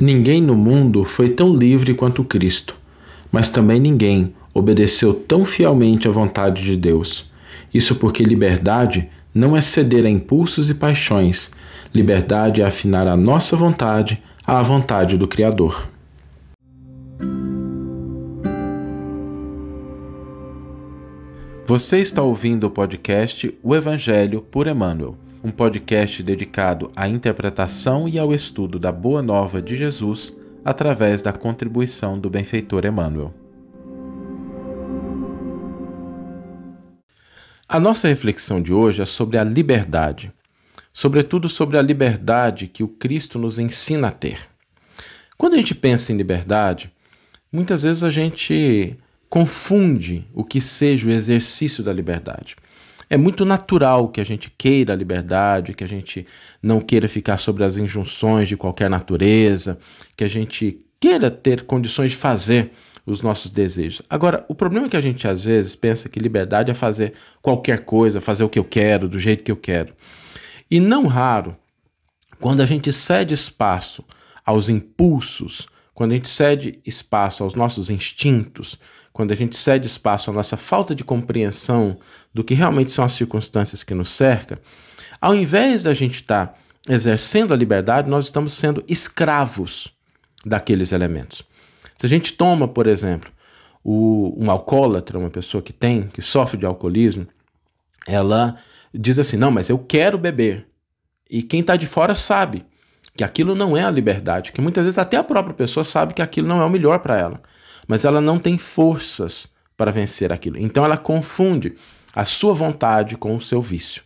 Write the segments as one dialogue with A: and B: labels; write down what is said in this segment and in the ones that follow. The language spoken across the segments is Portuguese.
A: Ninguém no mundo foi tão livre quanto Cristo, mas também ninguém obedeceu tão fielmente à vontade de Deus. Isso porque liberdade não é ceder a impulsos e paixões, liberdade é afinar a nossa vontade à vontade do Criador. Você está ouvindo o podcast O Evangelho por Emmanuel um podcast dedicado à interpretação e ao estudo da Boa Nova de Jesus através da contribuição do benfeitor Emmanuel. A nossa reflexão de hoje é sobre a liberdade, sobretudo sobre a liberdade que o Cristo nos ensina a ter. Quando a gente pensa em liberdade, muitas vezes a gente confunde o que seja o exercício da liberdade. É muito natural que a gente queira a liberdade, que a gente não queira ficar sobre as injunções de qualquer natureza, que a gente queira ter condições de fazer os nossos desejos. Agora, o problema é que a gente às vezes pensa que liberdade é fazer qualquer coisa, fazer o que eu quero, do jeito que eu quero. E não raro, quando a gente cede espaço aos impulsos, quando a gente cede espaço aos nossos instintos, quando a gente cede espaço à nossa falta de compreensão do que realmente são as circunstâncias que nos cercam, ao invés da gente estar tá exercendo a liberdade, nós estamos sendo escravos daqueles elementos. Se a gente toma, por exemplo, o, um alcoólatra, uma pessoa que tem, que sofre de alcoolismo, ela diz assim: não, mas eu quero beber. E quem está de fora sabe que aquilo não é a liberdade, que muitas vezes até a própria pessoa sabe que aquilo não é o melhor para ela mas ela não tem forças para vencer aquilo. Então ela confunde a sua vontade com o seu vício.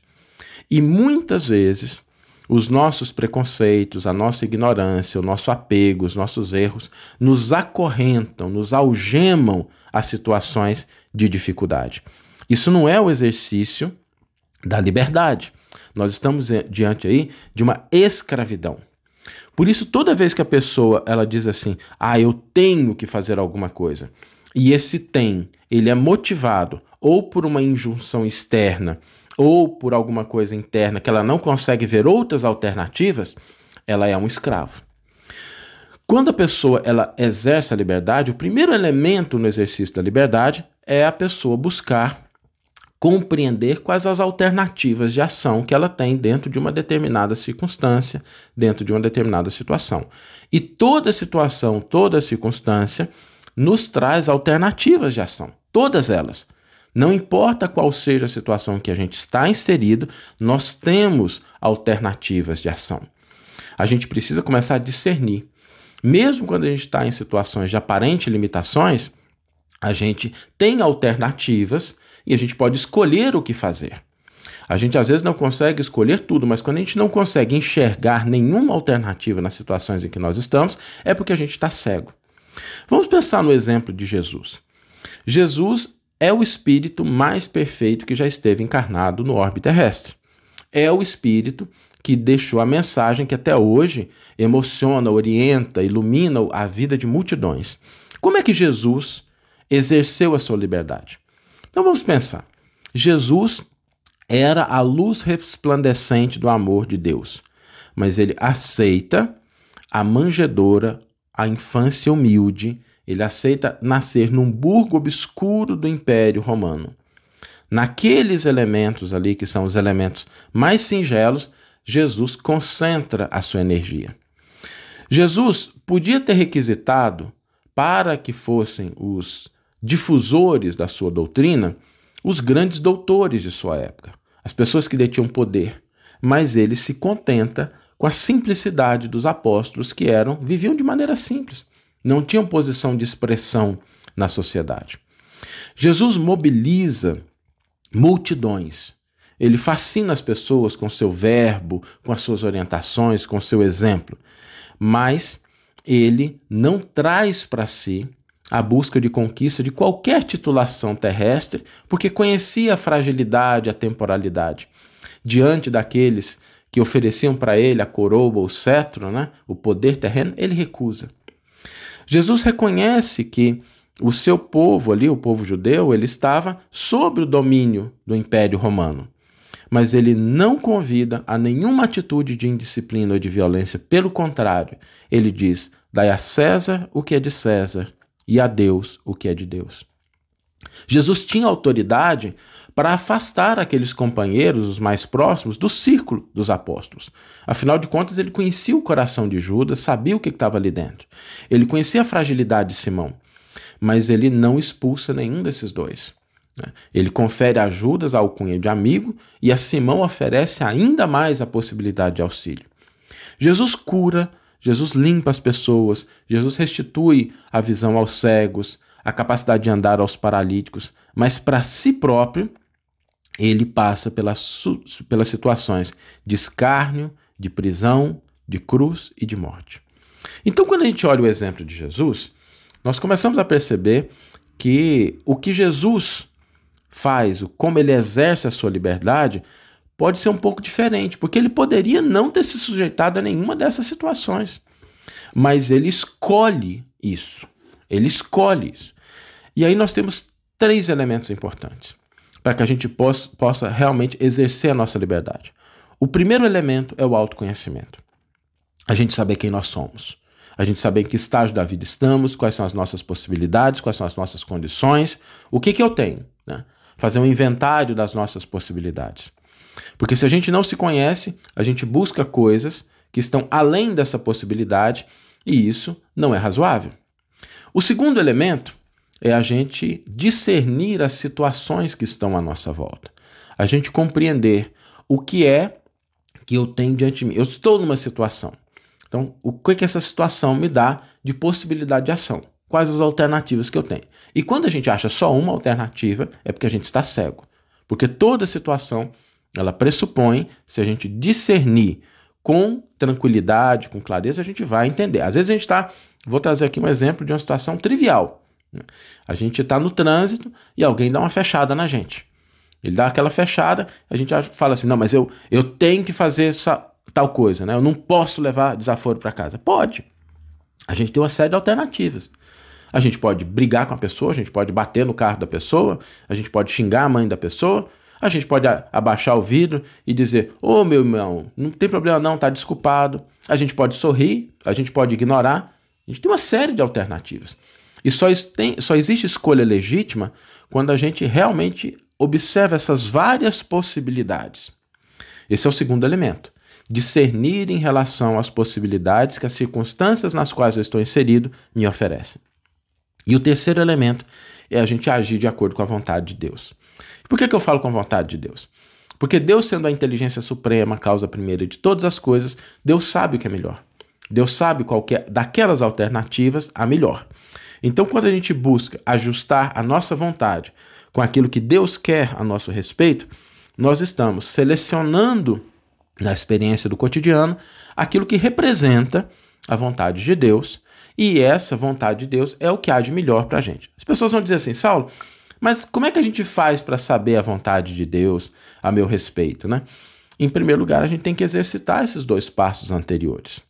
A: E muitas vezes os nossos preconceitos, a nossa ignorância, o nosso apego, os nossos erros nos acorrentam, nos algemam a situações de dificuldade. Isso não é o exercício da liberdade. Nós estamos diante aí de uma escravidão. Por isso, toda vez que a pessoa ela diz assim, ah, eu tenho que fazer alguma coisa, e esse tem, ele é motivado ou por uma injunção externa ou por alguma coisa interna que ela não consegue ver outras alternativas, ela é um escravo. Quando a pessoa ela exerce a liberdade, o primeiro elemento no exercício da liberdade é a pessoa buscar compreender quais as alternativas de ação que ela tem dentro de uma determinada circunstância, dentro de uma determinada situação. E toda situação, toda circunstância nos traz alternativas de ação, todas elas. Não importa qual seja a situação que a gente está inserido, nós temos alternativas de ação. A gente precisa começar a discernir. Mesmo quando a gente está em situações de aparente limitações, a gente tem alternativas e a gente pode escolher o que fazer. A gente às vezes não consegue escolher tudo, mas quando a gente não consegue enxergar nenhuma alternativa nas situações em que nós estamos, é porque a gente está cego. Vamos pensar no exemplo de Jesus. Jesus é o espírito mais perfeito que já esteve encarnado no orbe terrestre. É o espírito que deixou a mensagem que até hoje emociona, orienta, ilumina a vida de multidões. Como é que Jesus exerceu a sua liberdade? Então vamos pensar. Jesus era a luz resplandecente do amor de Deus, mas ele aceita a manjedoura, a infância humilde, ele aceita nascer num burgo obscuro do Império Romano. Naqueles elementos ali, que são os elementos mais singelos, Jesus concentra a sua energia. Jesus podia ter requisitado para que fossem os difusores da sua doutrina, os grandes doutores de sua época, as pessoas que detinham poder, mas ele se contenta com a simplicidade dos apóstolos que eram, viviam de maneira simples, não tinham posição de expressão na sociedade. Jesus mobiliza multidões. Ele fascina as pessoas com seu verbo, com as suas orientações, com seu exemplo. Mas ele não traz para si a busca de conquista de qualquer titulação terrestre, porque conhecia a fragilidade, a temporalidade. Diante daqueles que ofereciam para ele a coroa ou o cetro, né, o poder terreno, ele recusa. Jesus reconhece que o seu povo ali, o povo judeu, ele estava sob o domínio do Império Romano. Mas ele não convida a nenhuma atitude de indisciplina ou de violência, pelo contrário, ele diz: Dai a César o que é de César e a Deus o que é de Deus. Jesus tinha autoridade para afastar aqueles companheiros, os mais próximos, do círculo dos apóstolos. Afinal de contas, ele conhecia o coração de Judas, sabia o que estava ali dentro. Ele conhecia a fragilidade de Simão, mas ele não expulsa nenhum desses dois. Né? Ele confere a Judas a alcunha de amigo e a Simão oferece ainda mais a possibilidade de auxílio. Jesus cura, Jesus limpa as pessoas, Jesus restitui a visão aos cegos, a capacidade de andar aos paralíticos, mas para si próprio, ele passa pelas, pelas situações de escárnio, de prisão, de cruz e de morte. Então, quando a gente olha o exemplo de Jesus, nós começamos a perceber que o que Jesus faz, como ele exerce a sua liberdade, pode ser um pouco diferente, porque ele poderia não ter se sujeitado a nenhuma dessas situações, mas ele escolhe isso. Ele escolhe isso. E aí nós temos três elementos importantes para que a gente possa, possa realmente exercer a nossa liberdade. O primeiro elemento é o autoconhecimento. A gente saber quem nós somos. A gente saber em que estágio da vida estamos, quais são as nossas possibilidades, quais são as nossas condições, o que, que eu tenho. Né? Fazer um inventário das nossas possibilidades. Porque se a gente não se conhece, a gente busca coisas que estão além dessa possibilidade e isso não é razoável. O segundo elemento é a gente discernir as situações que estão à nossa volta. A gente compreender o que é que eu tenho diante de mim. Eu estou numa situação. Então, o que, que essa situação me dá de possibilidade de ação? Quais as alternativas que eu tenho? E quando a gente acha só uma alternativa, é porque a gente está cego. Porque toda situação, ela pressupõe, se a gente discernir com tranquilidade, com clareza, a gente vai entender. Às vezes a gente está. Vou trazer aqui um exemplo de uma situação trivial. A gente está no trânsito e alguém dá uma fechada na gente. Ele dá aquela fechada, a gente fala assim: não, mas eu, eu tenho que fazer essa, tal coisa, né? Eu não posso levar desaforo para casa. Pode. A gente tem uma série de alternativas. A gente pode brigar com a pessoa, a gente pode bater no carro da pessoa, a gente pode xingar a mãe da pessoa, a gente pode abaixar o vidro e dizer: Ô oh, meu irmão, não tem problema não, tá desculpado. A gente pode sorrir, a gente pode ignorar. A gente tem uma série de alternativas. E só, tem, só existe escolha legítima quando a gente realmente observa essas várias possibilidades. Esse é o segundo elemento. Discernir em relação às possibilidades que as circunstâncias nas quais eu estou inserido me oferecem. E o terceiro elemento é a gente agir de acordo com a vontade de Deus. Por que, que eu falo com a vontade de Deus? Porque Deus, sendo a inteligência suprema, causa primeira de todas as coisas, Deus sabe o que é melhor. Deus sabe qual é, daquelas alternativas, a melhor. Então, quando a gente busca ajustar a nossa vontade com aquilo que Deus quer a nosso respeito, nós estamos selecionando na experiência do cotidiano aquilo que representa a vontade de Deus, e essa vontade de Deus é o que há de melhor para a gente. As pessoas vão dizer assim, Saulo, mas como é que a gente faz para saber a vontade de Deus a meu respeito, né? Em primeiro lugar, a gente tem que exercitar esses dois passos anteriores.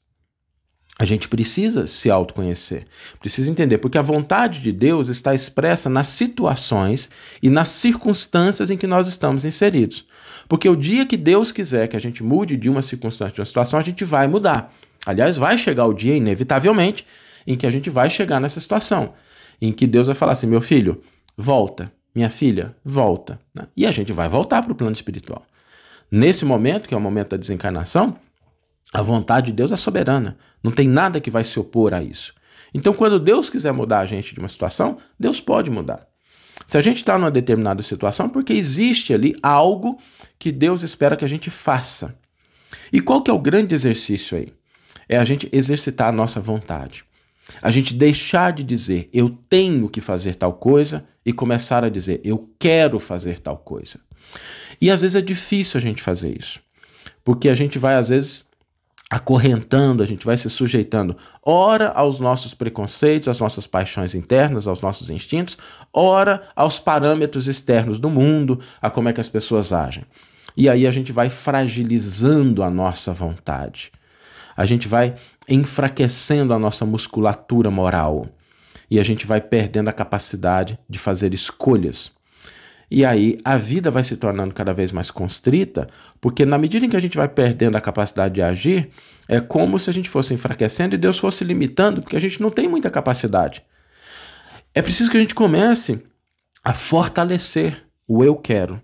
A: A gente precisa se autoconhecer, precisa entender, porque a vontade de Deus está expressa nas situações e nas circunstâncias em que nós estamos inseridos. Porque o dia que Deus quiser que a gente mude de uma circunstância, de uma situação, a gente vai mudar. Aliás, vai chegar o dia, inevitavelmente, em que a gente vai chegar nessa situação, em que Deus vai falar assim: meu filho, volta, minha filha, volta. E a gente vai voltar para o plano espiritual. Nesse momento, que é o momento da desencarnação, a vontade de Deus é soberana. Não tem nada que vai se opor a isso. Então, quando Deus quiser mudar a gente de uma situação, Deus pode mudar. Se a gente está numa determinada situação, é porque existe ali algo que Deus espera que a gente faça. E qual que é o grande exercício aí? É a gente exercitar a nossa vontade. A gente deixar de dizer eu tenho que fazer tal coisa e começar a dizer eu quero fazer tal coisa. E às vezes é difícil a gente fazer isso. Porque a gente vai, às vezes, acorrentando, a gente vai se sujeitando, ora aos nossos preconceitos, às nossas paixões internas, aos nossos instintos, ora aos parâmetros externos do mundo, a como é que as pessoas agem. E aí a gente vai fragilizando a nossa vontade. A gente vai enfraquecendo a nossa musculatura moral. E a gente vai perdendo a capacidade de fazer escolhas. E aí a vida vai se tornando cada vez mais constrita, porque na medida em que a gente vai perdendo a capacidade de agir, é como se a gente fosse enfraquecendo e Deus fosse limitando, porque a gente não tem muita capacidade. É preciso que a gente comece a fortalecer o eu quero.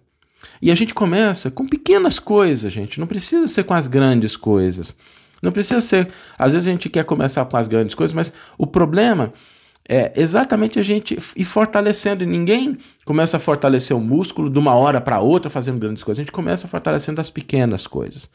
A: E a gente começa com pequenas coisas, gente. Não precisa ser com as grandes coisas. Não precisa ser. Às vezes a gente quer começar com as grandes coisas, mas o problema é exatamente a gente ir fortalecendo. E ninguém começa a fortalecer o músculo de uma hora para outra fazendo grandes coisas. A gente começa fortalecendo as pequenas coisas.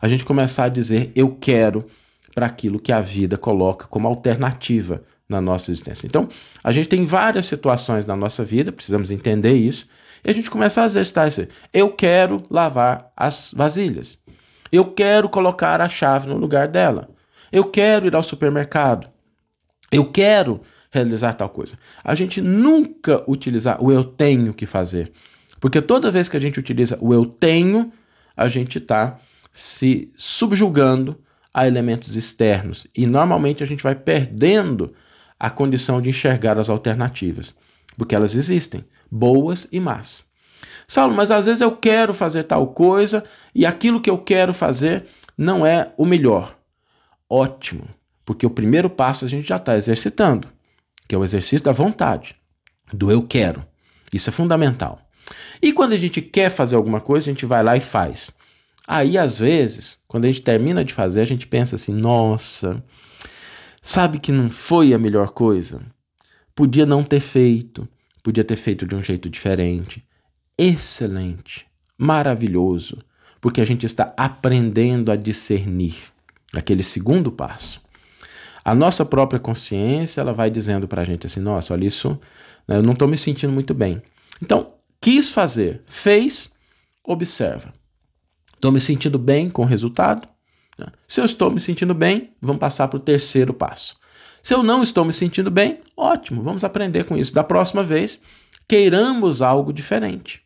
A: A gente começar a dizer eu quero para aquilo que a vida coloca como alternativa na nossa existência. Então, a gente tem várias situações na nossa vida, precisamos entender isso, e a gente começa a exercitar isso. Eu quero lavar as vasilhas. Eu quero colocar a chave no lugar dela. Eu quero ir ao supermercado. Eu quero realizar tal coisa. A gente nunca utilizar o eu tenho que fazer. Porque toda vez que a gente utiliza o eu tenho, a gente está se subjugando a elementos externos. E normalmente a gente vai perdendo a condição de enxergar as alternativas. Porque elas existem, boas e más. Saulo, mas às vezes eu quero fazer tal coisa e aquilo que eu quero fazer não é o melhor. Ótimo, porque o primeiro passo a gente já está exercitando, que é o exercício da vontade, do eu quero. Isso é fundamental. E quando a gente quer fazer alguma coisa, a gente vai lá e faz. Aí, às vezes, quando a gente termina de fazer, a gente pensa assim: nossa, sabe que não foi a melhor coisa? Podia não ter feito, podia ter feito de um jeito diferente excelente, maravilhoso, porque a gente está aprendendo a discernir. Aquele segundo passo. A nossa própria consciência, ela vai dizendo para a gente assim: nossa, olha isso, né, eu não estou me sentindo muito bem. Então, quis fazer, fez, observa. Estou me sentindo bem com o resultado? Né? Se eu estou me sentindo bem, vamos passar para o terceiro passo. Se eu não estou me sentindo bem, ótimo, vamos aprender com isso. Da próxima vez, queiramos algo diferente.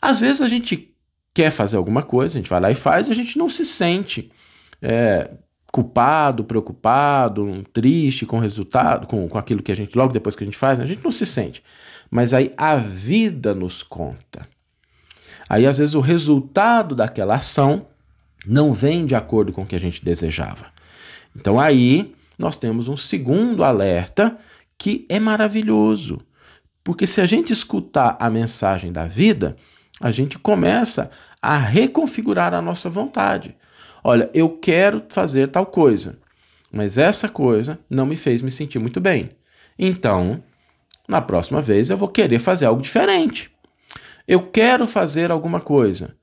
A: Às vezes a gente quer fazer alguma coisa, a gente vai lá e faz, e a gente não se sente é, culpado, preocupado, triste com o resultado, com, com aquilo que a gente, logo depois que a gente faz, né? a gente não se sente. Mas aí a vida nos conta. Aí às vezes o resultado daquela ação não vem de acordo com o que a gente desejava. Então aí nós temos um segundo alerta que é maravilhoso. Porque se a gente escutar a mensagem da vida, a gente começa a reconfigurar a nossa vontade. Olha, eu quero fazer tal coisa, mas essa coisa não me fez me sentir muito bem. Então, na próxima vez eu vou querer fazer algo diferente. Eu quero fazer alguma coisa.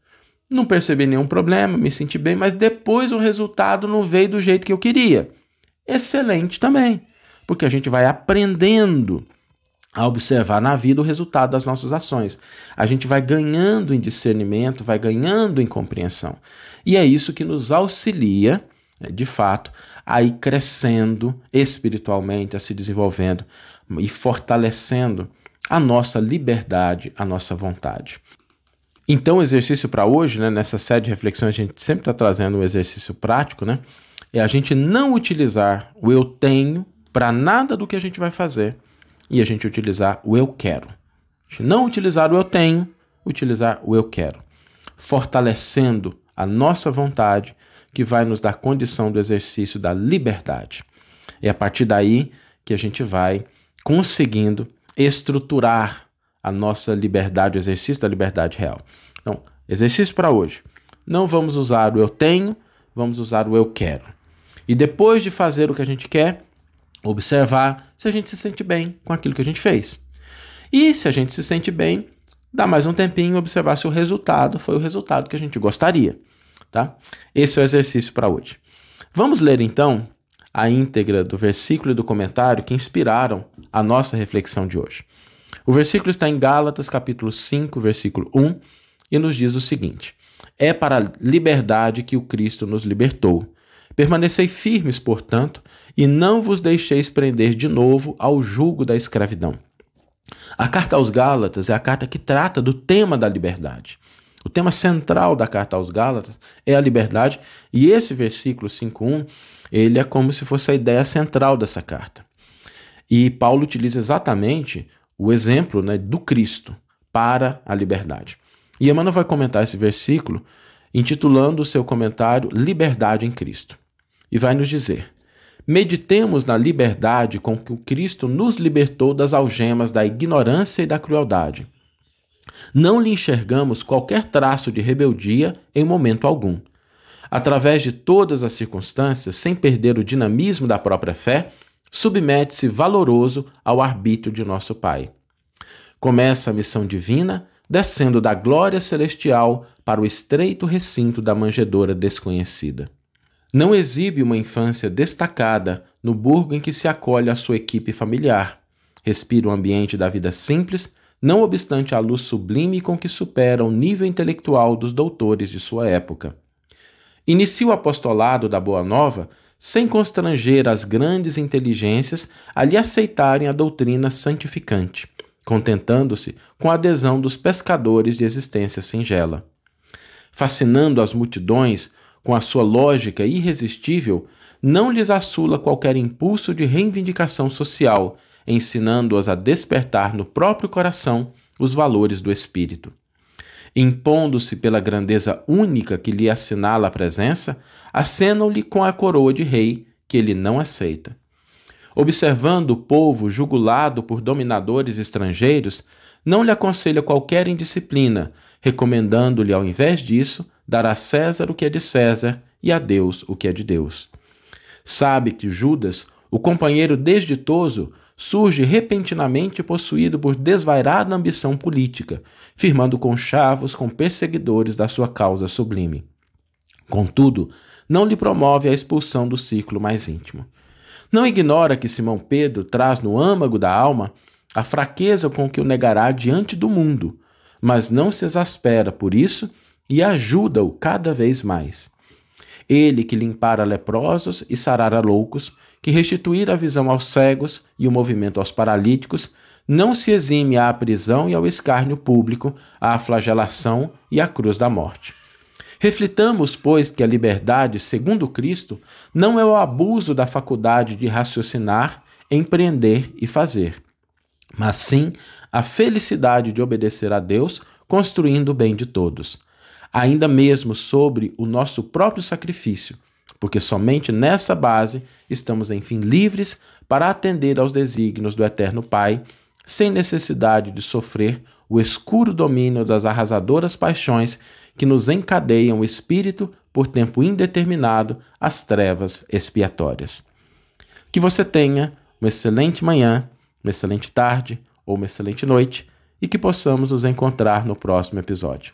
A: Não percebi nenhum problema, me senti bem, mas depois o resultado não veio do jeito que eu queria. Excelente também, porque a gente vai aprendendo a observar na vida o resultado das nossas ações. A gente vai ganhando em discernimento, vai ganhando em compreensão. E é isso que nos auxilia, né, de fato, a ir crescendo espiritualmente, a se desenvolvendo e fortalecendo a nossa liberdade, a nossa vontade. Então, o exercício para hoje, né, nessa série de reflexões, a gente sempre está trazendo um exercício prático, né? É a gente não utilizar o eu tenho para nada do que a gente vai fazer e a gente utilizar o eu quero. não utilizar o eu tenho, utilizar o eu quero, fortalecendo a nossa vontade, que vai nos dar condição do exercício da liberdade. É a partir daí que a gente vai conseguindo estruturar a nossa liberdade, o exercício da liberdade real. Então, exercício para hoje. Não vamos usar o eu tenho, vamos usar o eu quero. E depois de fazer o que a gente quer, observar se a gente se sente bem com aquilo que a gente fez. E se a gente se sente bem, dá mais um tempinho observar se o resultado foi o resultado que a gente gostaria, tá? Esse é o exercício para hoje. Vamos ler então a íntegra do versículo e do comentário que inspiraram a nossa reflexão de hoje. O versículo está em Gálatas, capítulo 5, versículo 1, e nos diz o seguinte: É para a liberdade que o Cristo nos libertou. Permanecei firmes, portanto, e não vos deixeis prender de novo ao jugo da escravidão. A carta aos Gálatas é a carta que trata do tema da liberdade. O tema central da carta aos Gálatas é a liberdade, e esse versículo 5:1, ele é como se fosse a ideia central dessa carta. E Paulo utiliza exatamente o exemplo né, do Cristo para a liberdade. E Emmanuel vai comentar esse versículo intitulando o seu comentário Liberdade em Cristo. E vai nos dizer: Meditemos na liberdade com que o Cristo nos libertou das algemas da ignorância e da crueldade. Não lhe enxergamos qualquer traço de rebeldia em momento algum. Através de todas as circunstâncias, sem perder o dinamismo da própria fé, submete-se valoroso ao arbítrio de nosso Pai. Começa a missão divina descendo da glória celestial para o estreito recinto da manjedoura desconhecida. Não exibe uma infância destacada no burgo em que se acolhe a sua equipe familiar. Respira o ambiente da vida simples, não obstante a luz sublime com que supera o nível intelectual dos doutores de sua época. Inicia o apostolado da Boa Nova sem constranger as grandes inteligências a lhe aceitarem a doutrina santificante contentando-se com a adesão dos pescadores de existência singela. Fascinando as multidões com a sua lógica irresistível, não lhes assula qualquer impulso de reivindicação social, ensinando-as a despertar no próprio coração os valores do espírito. Impondo-se pela grandeza única que lhe assinala a presença, acenam-lhe com a coroa de rei que ele não aceita. Observando o povo jugulado por dominadores estrangeiros, não lhe aconselha qualquer indisciplina, recomendando-lhe, ao invés disso, dar a César o que é de César e a Deus o que é de Deus. Sabe que Judas, o companheiro desditoso, surge repentinamente possuído por desvairada ambição política, firmando conchavos com perseguidores da sua causa sublime. Contudo, não lhe promove a expulsão do círculo mais íntimo. Não ignora que Simão Pedro traz no âmago da alma a fraqueza com que o negará diante do mundo, mas não se exaspera por isso e ajuda-o cada vez mais. Ele que limpara leprosos e sarara loucos, que restituir a visão aos cegos e o movimento aos paralíticos, não se exime à prisão e ao escárnio público, à flagelação e à cruz da morte. Reflitamos, pois, que a liberdade, segundo Cristo, não é o abuso da faculdade de raciocinar, empreender e fazer, mas sim a felicidade de obedecer a Deus, construindo o bem de todos, ainda mesmo sobre o nosso próprio sacrifício, porque somente nessa base estamos, enfim, livres para atender aos desígnios do Eterno Pai, sem necessidade de sofrer o escuro domínio das arrasadoras paixões que nos encadeiam o espírito por tempo indeterminado às trevas expiatórias. Que você tenha uma excelente manhã, uma excelente tarde ou uma excelente noite e que possamos nos encontrar no próximo episódio.